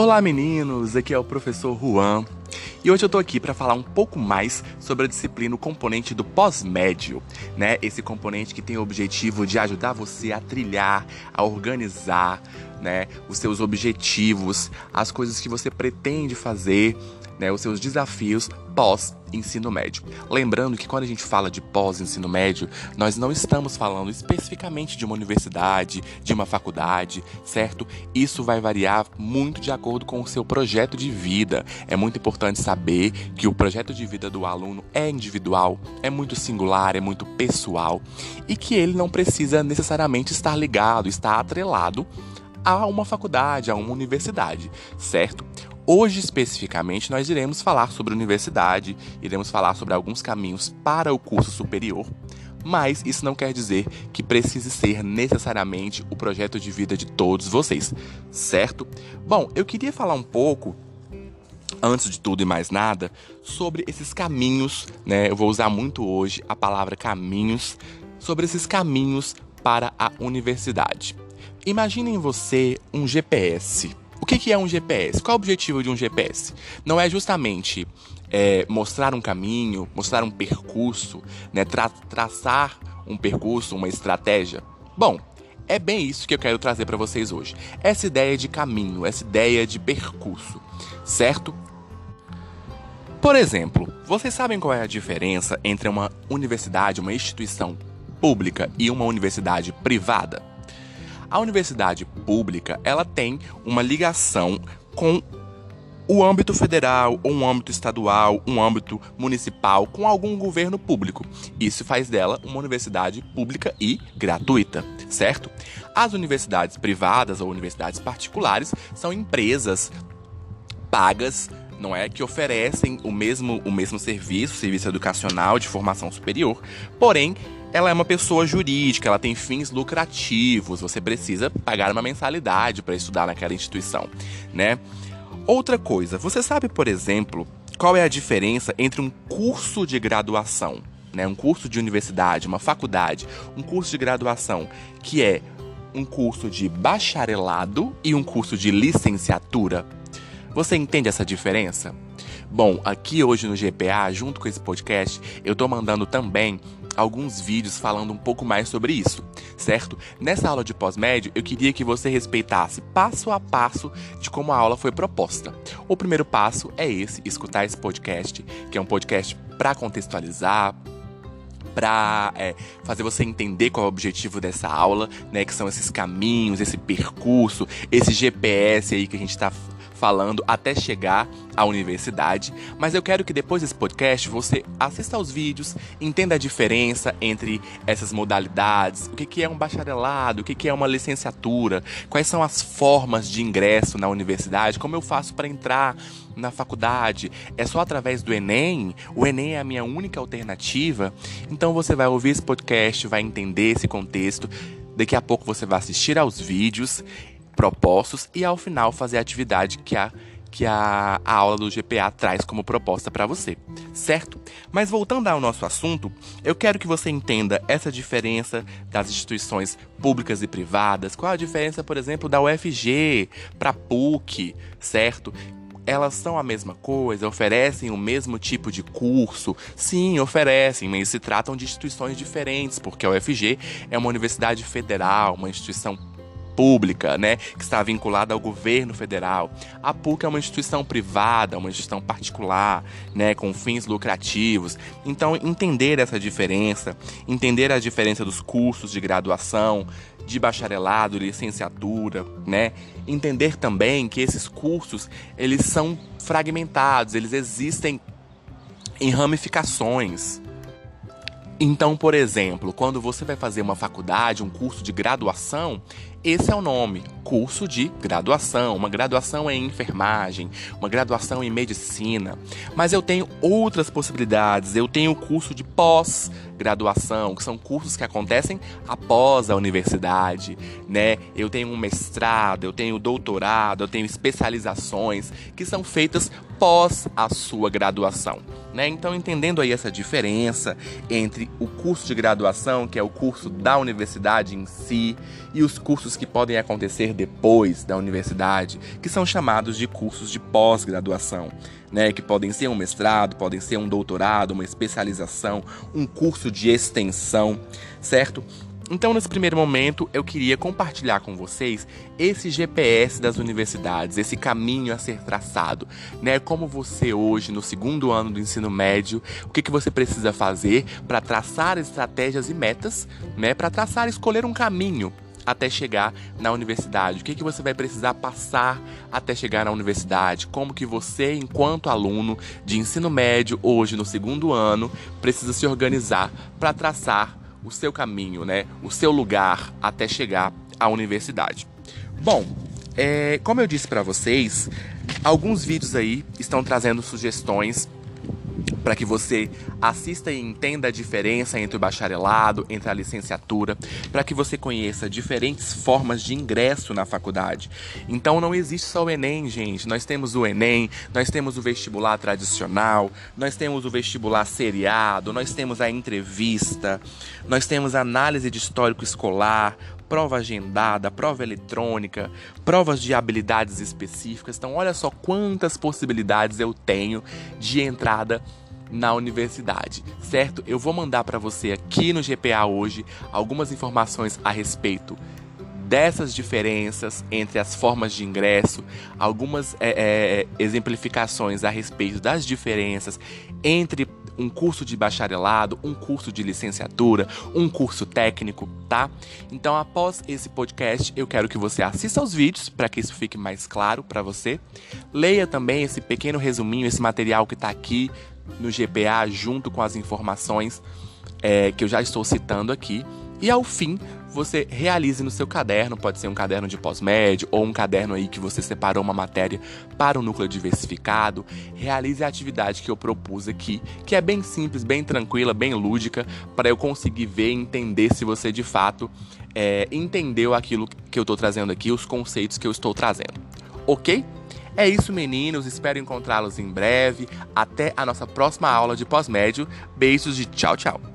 Olá meninos, aqui é o professor Juan. E hoje eu tô aqui para falar um pouco mais sobre a disciplina o componente do pós-médio, né? Esse componente que tem o objetivo de ajudar você a trilhar, a organizar, né, os seus objetivos, as coisas que você pretende fazer né, os seus desafios pós-ensino médio. Lembrando que quando a gente fala de pós-ensino médio, nós não estamos falando especificamente de uma universidade, de uma faculdade, certo? Isso vai variar muito de acordo com o seu projeto de vida. É muito importante saber que o projeto de vida do aluno é individual, é muito singular, é muito pessoal e que ele não precisa necessariamente estar ligado, estar atrelado a uma faculdade, a uma universidade, certo? Hoje, especificamente, nós iremos falar sobre universidade, iremos falar sobre alguns caminhos para o curso superior, mas isso não quer dizer que precise ser necessariamente o projeto de vida de todos vocês, certo? Bom, eu queria falar um pouco antes de tudo e mais nada, sobre esses caminhos, né? Eu vou usar muito hoje a palavra caminhos, sobre esses caminhos para a universidade. Imaginem você um GPS, que, que é um GPS? Qual é o objetivo de um GPS? Não é justamente é, mostrar um caminho, mostrar um percurso, né, tra traçar um percurso, uma estratégia? Bom, é bem isso que eu quero trazer para vocês hoje. Essa ideia de caminho, essa ideia de percurso, certo? Por exemplo, vocês sabem qual é a diferença entre uma universidade, uma instituição pública e uma universidade privada? A universidade pública, ela tem uma ligação com o âmbito federal, ou um âmbito estadual, um âmbito municipal, com algum governo público. Isso faz dela uma universidade pública e gratuita, certo? As universidades privadas ou universidades particulares são empresas pagas não é que oferecem o mesmo o mesmo serviço, serviço educacional de formação superior, porém ela é uma pessoa jurídica, ela tem fins lucrativos, você precisa pagar uma mensalidade para estudar naquela instituição, né? Outra coisa, você sabe, por exemplo, qual é a diferença entre um curso de graduação, né, um curso de universidade, uma faculdade, um curso de graduação, que é um curso de bacharelado e um curso de licenciatura? Você entende essa diferença? Bom, aqui hoje no GPA, junto com esse podcast, eu tô mandando também alguns vídeos falando um pouco mais sobre isso, certo? Nessa aula de pós-médio, eu queria que você respeitasse passo a passo de como a aula foi proposta. O primeiro passo é esse, escutar esse podcast, que é um podcast para contextualizar, para é, fazer você entender qual é o objetivo dessa aula, né? Que são esses caminhos, esse percurso, esse GPS aí que a gente está falando até chegar à universidade, mas eu quero que depois desse podcast você assista aos vídeos, entenda a diferença entre essas modalidades, o que é um bacharelado, o que é uma licenciatura, quais são as formas de ingresso na universidade, como eu faço para entrar na faculdade, é só através do Enem, o Enem é a minha única alternativa, então você vai ouvir esse podcast, vai entender esse contexto. Daqui a pouco você vai assistir aos vídeos propostos e ao final fazer a atividade que a que a, a aula do GPA traz como proposta para você, certo? Mas voltando ao nosso assunto, eu quero que você entenda essa diferença das instituições públicas e privadas. Qual a diferença, por exemplo, da UFG para PUC, certo? elas são a mesma coisa, oferecem o mesmo tipo de curso? Sim, oferecem, mas se tratam de instituições diferentes, porque a UFG é uma universidade federal, uma instituição pública, né, que está vinculada ao governo federal. A PUC é uma instituição privada, uma instituição particular, né, com fins lucrativos. Então, entender essa diferença, entender a diferença dos cursos de graduação, de bacharelado, licenciatura, né? Entender também que esses cursos, eles são fragmentados, eles existem em ramificações. Então, por exemplo, quando você vai fazer uma faculdade, um curso de graduação, esse é o nome, curso de graduação, uma graduação em enfermagem, uma graduação em medicina. Mas eu tenho outras possibilidades, eu tenho o curso de pós-graduação, que são cursos que acontecem após a universidade, né? Eu tenho um mestrado, eu tenho doutorado, eu tenho especializações que são feitas pós a sua graduação, né? Então, entendendo aí essa diferença entre o curso de graduação, que é o curso da universidade em si, e os cursos cursos que podem acontecer depois da universidade, que são chamados de cursos de pós-graduação. Né, que podem ser um mestrado, podem ser um doutorado, uma especialização, um curso de extensão, certo? Então, nesse primeiro momento, eu queria compartilhar com vocês esse GPS das universidades, esse caminho a ser traçado, né? Como você hoje, no segundo ano do ensino médio, o que, que você precisa fazer para traçar estratégias e metas, né? Para traçar escolher um caminho até chegar na universidade? O que, que você vai precisar passar até chegar na universidade? Como que você, enquanto aluno de ensino médio, hoje no segundo ano, precisa se organizar para traçar o seu caminho, né? O seu lugar até chegar à universidade. Bom, é, como eu disse para vocês, alguns vídeos aí estão trazendo sugestões para que você assista e entenda a diferença entre o bacharelado, entre a licenciatura, para que você conheça diferentes formas de ingresso na faculdade. Então não existe só o Enem, gente. Nós temos o Enem, nós temos o vestibular tradicional, nós temos o vestibular seriado, nós temos a entrevista, nós temos análise de histórico escolar, prova agendada, prova eletrônica, provas de habilidades específicas. Então, olha só quantas possibilidades eu tenho de entrada na universidade, certo? Eu vou mandar para você aqui no GPA hoje algumas informações a respeito dessas diferenças entre as formas de ingresso, algumas é, é, exemplificações a respeito das diferenças entre um curso de bacharelado, um curso de licenciatura, um curso técnico, tá? Então, após esse podcast, eu quero que você assista aos vídeos para que isso fique mais claro para você. Leia também esse pequeno resuminho, esse material que está aqui no GPA, junto com as informações é, que eu já estou citando aqui. E ao fim, você realize no seu caderno, pode ser um caderno de pós-médio ou um caderno aí que você separou uma matéria para o núcleo diversificado, realize a atividade que eu propus aqui, que é bem simples, bem tranquila, bem lúdica, para eu conseguir ver e entender se você de fato é, entendeu aquilo que eu estou trazendo aqui, os conceitos que eu estou trazendo. Ok? É isso, meninos. Espero encontrá-los em breve. Até a nossa próxima aula de pós-médio. Beijos de tchau, tchau.